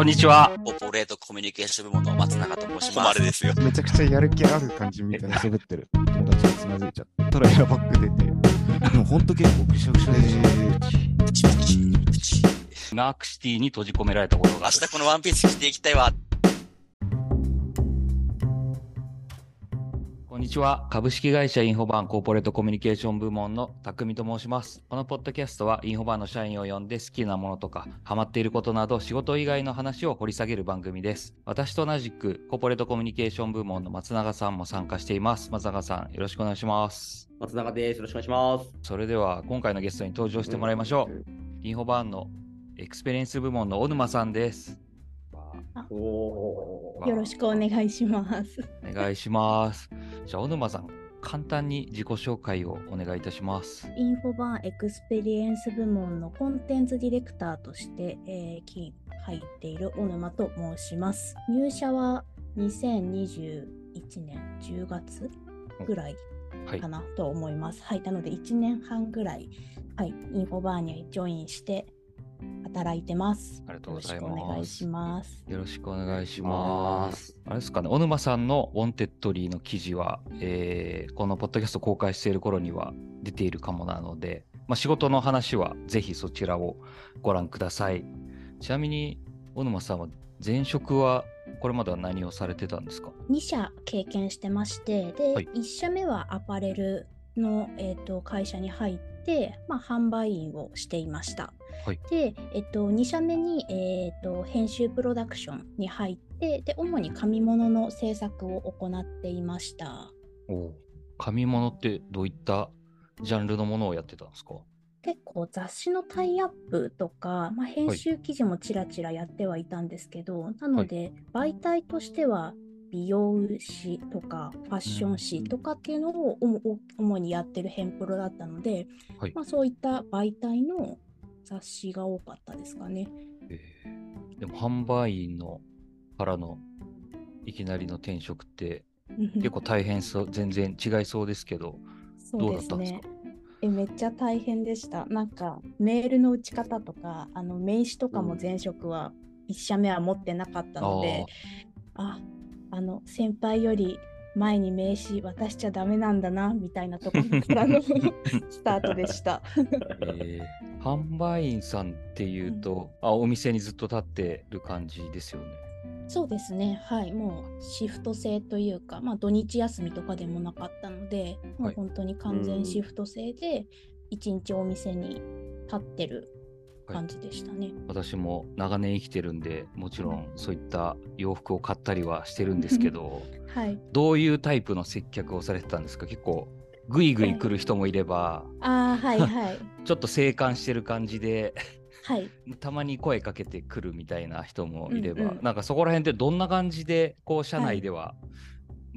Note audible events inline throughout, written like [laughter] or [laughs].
こんにちは。コーポレートコミュニケーション部門の松永と申します。ですよ。めちゃくちゃやる気ある感じみたいな喋ってる友達がつまずいちゃったらエアバッグ出て。でもほん。と結構ぐしゃぐしゃで。プチプチ。プチナークシティに閉じ込められたことが明ある。日このワンピース着ていきたいわ。こんにちは。株式会社インフォバンコーポレートコミュニケーション部門の匠と申します。このポッドキャストはインフォバンの社員を呼んで好きなものとかハマっていることなど仕事以外の話を掘り下げる番組です。私と同じくコーポレートコミュニケーション部門の松永さんも参加しています。松永さんよろしくお願いします。松永です。よろしくお願いします。それでは今回のゲストに登場してもらいましょう。インフォバーンのエクスペリエンス部門の小沼さんです。おおよろしくお願いします。お願いします。じゃあ、小沼さん、簡単に自己紹介をお願いいたします。インフォバーンエクスペリエンス部門のコンテンツディレクターとして、えー、き入っている小沼と申します。入社は2021年10月ぐらいはいか。なと思います。はい、なので1年半ぐらい、はい、インフォバーンにジョインして働いてます。ありがとうございますよろしくお願いします。よろしくお願いします。あれですかね、小沼さんのウォンテッドリーの記事は、えーこのポッドキャスト公開している頃には出ているかもなので、まあ、仕事の話はぜひそちらをご覧ください。ちなみに、小沼さんは前職はこれまでは何をされてたんですか？2社経験してましてで、はい1社目はアパレルの、えー、と会社に入って、まあ、販売員をしていました。はい。で、えっと、2社目に、えー、と編集プロダクションに入ってで主に紙物の制作を行っていました。お紙物ってどういったジャンルのものをやってたんですか？結構雑誌のタイアップとか、まあ、編集記事もちらちらやってはいたんですけど、なので媒体としては美容誌とかファッション誌とかっていうのを主主にやってるヘンプロだったので、はいまあ、そういった媒体の雑誌が多かったですかね。えーでも販売員のからのいきなりの転職って結構大変そう全然違いそうですけどそうですどうだったんですか？ね。えめっちゃ大変でした。なんかメールの打ち方とかあの名刺とかも前職は1社目は持ってなかったので、ああの先輩より前に名刺渡しちゃダメなんだなみたいなところからの [laughs] スタートでした。えー販売員さんっていうと、あお店にずっと立ってる感じですよね。そうですね、はい、もうシフト制というか、まあ、土日休みとかでもなかったので、もはいう本当に完全シフト制で、一日お店に立ってる感じでしたね。私も長年生きてるんでもちろんそういった洋服を買ったりはしてるんですけど [laughs] はい、どういうタイプの接客をされてたんですか？結構グイグイ来る人もいればああ、はいはい。[laughs] ちょっと静観してる感じではい、[laughs] たまに声かけてくるみたいな人もいれば、うんうん。なんかそこら辺ってどんな感じでこう社内では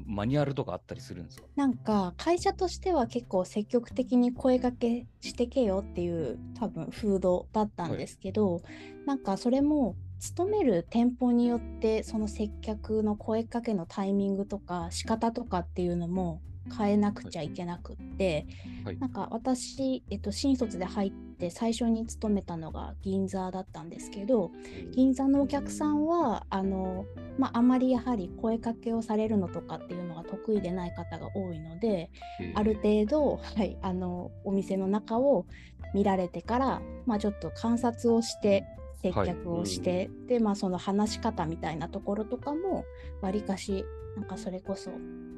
マニュアルとかあったりするんですか、なんか会社としては結構積極的に声かけしてけよっていう多分風土だったんですけど、なんかそれも勤める店舗によってその接客の声かけのタイミングとか仕方とかっていうのも変えなくちゃいけなくって、はい。なんか私、えっと、新卒で入って最初に勤めたのが銀座だったんですけど銀座のお客さんはあの、まあ、あまりやはり声かけをされるのとかっていうのが得意でない方が多いのでえーある程度、はい、あのお店の中を見られてから、まあ、ちょっと観察をして接客をして、で、まあ、その話し方みたいなところとかもわりかしなんかそれこそ、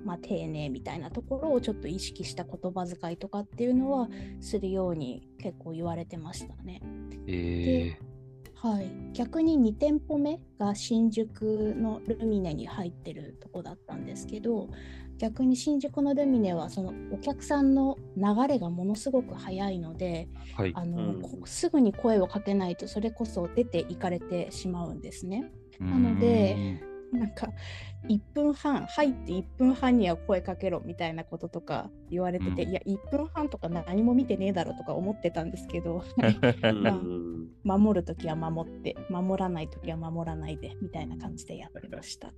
まあ、丁寧みたいなところをちょっと意識した言葉遣いとかっていうのはするように結構言われてましたね。えはい、逆に2店舗目が新宿のルミネに入ってるとこだったんですけど逆に新宿のルミネはそのお客さんの流れがものすごく早いのでーはい。あの、うん。こすぐに声をかけないとそれこそ出て行かれてしまうんですね。ななのでなんか1分半入って1分半には声かけろみたいなこととか言われてて、うん。いや1分半とか何も見てねえだろとか思ってたんですけどうん。[laughs] 守るときは守って守らないときは守らないでみたいな感じでやってました。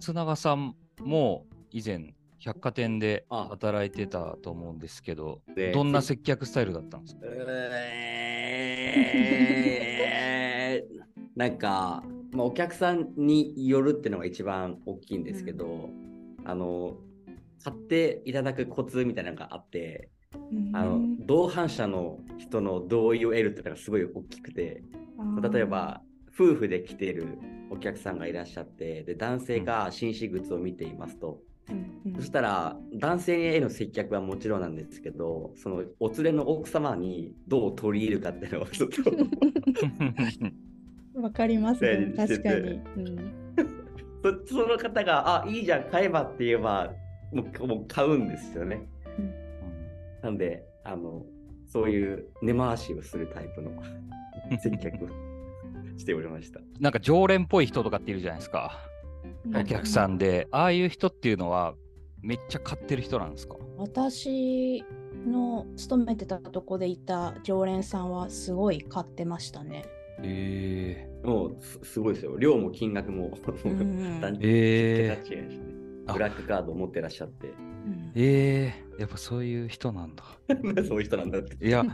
津永さんも以前百貨店であ。働いてたと思うんですけどでどんな接客スタイルだったんですか？えーなんか、まあ、お客さんによるっていうのが一番大きいんですけど、あの、買っていただくコツみたいなのがあって、あの同伴者の人の同意を得るっていうのがすごい大きくて、例えば夫婦で来ているお客さんがいらっしゃってで男性が紳士靴を見ていますと、うんうん。そしたら男性への接客はもちろんなんですけどそのお連れの奥様にどう取り入るかっていうのをちょっと [laughs] わかりますね。確かに、[laughs] うん。そその方が「あいいじゃん買えば」って言えばもうもう買うんですよね。なんであのそういう根回しをするタイプの接客をしておりました。なんか常連っぽい人とかっているじゃないですか。お客さんで、ああいう人っていうのはめっちゃ買ってる人なんですか？私の勤めてたとこでいた常連さんはすごい買ってましたね。えもうすすごいですよ。量も金額も。うん段え桁違いですねあブラックカードを持ってらっしゃって。うんえー、やっぱそういう人なんだ。[laughs] そういう人なんだって。いや、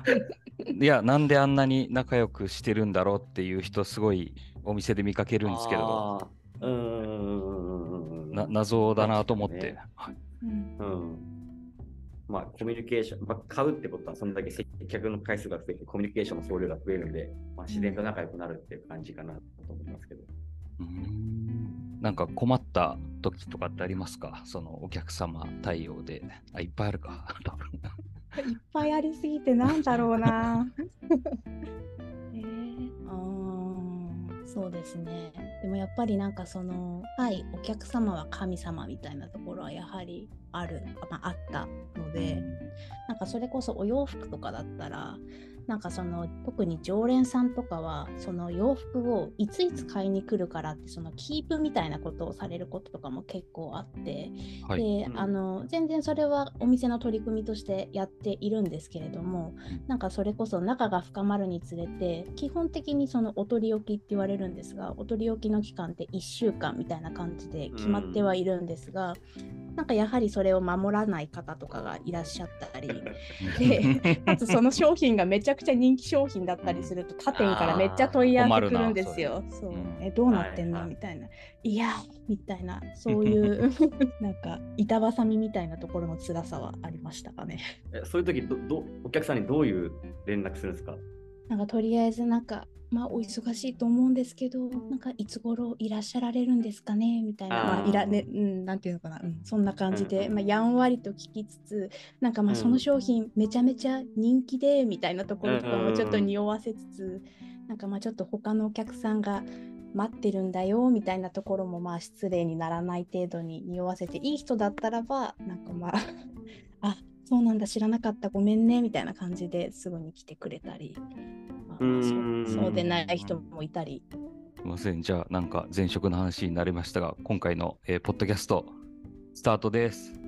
いや、なんであんなに仲良くしてるんだろうっていう人、すごいお店で見かけるんですけど、あー。うーん。な謎だなと思って。ねはいうんうん。まあ、コミュニケーション、まあ、買うってことは、そんだけ接客の回数が増えて、コミュニケーションの総量が増えるんで、まあ、自然と仲良くなるっていう感じかなと思いますけど。うーんなんか困った時とかってありますか？そのお客様対応で。あ、いっぱいあるか。多 [laughs] 分いっぱいありすぎてなんだろうな。[laughs] えー、あーそうですね。でもやっぱりなんかその、はい、お客様は神様みたいなところはやはりある、まあ、あったので、なんかそれこそお洋服とかだったら、なんかその特に常連さんとかはその洋服をいついつ買いに来るからってそのキープみたいなことをされることとかも結構あって、はい。でうん。あの全然それはお店の取り組みとしてやっているんですけれどもなんかそれこそ仲が深まるにつれて基本的にそのお取り置きって言われるんですがお取り置きの期間って1週間みたいな感じで決まってはいるんですが、なんかやはりそれを守らない方とかがいらっしゃったり。[laughs] でかつその商品がめちゃくちゃ人気商品だったりすると他店からめっちゃ問い合わせ来るんですよ。そう。うん。えどうなってんの、みたいな。いやみたいな。そういう [laughs] なんか板挟みみたいなところの辛さはありましたかね。えそういう時どど、お客さんにどういう連絡するんですか？なんかとりあえずなんかまあお忙しいと思うんですけどなんかいつ頃いらっしゃられるんですかね？みたいな。まあいらねうんなんていうのかな、うん、そんな感じで、うん。まあやんわりと聞きつつなんかまあうん。その商品めちゃめちゃ人気でみたいなところとかもちょっと匂わせつつ、なんかまあちょっと他のお客さんが待ってるんだよみたいなところもまあ失礼にならない程度に匂わせていい人だったらばなんかまあ [laughs] あそうなんだ知らなかったごめんねみたいな感じですぐに来てくれたり、まあうーん。そうそうでない人もいたりすみません。じゃあ、なんか前職の話になりましたが、今回の、えーポッドキャスト、スタートです。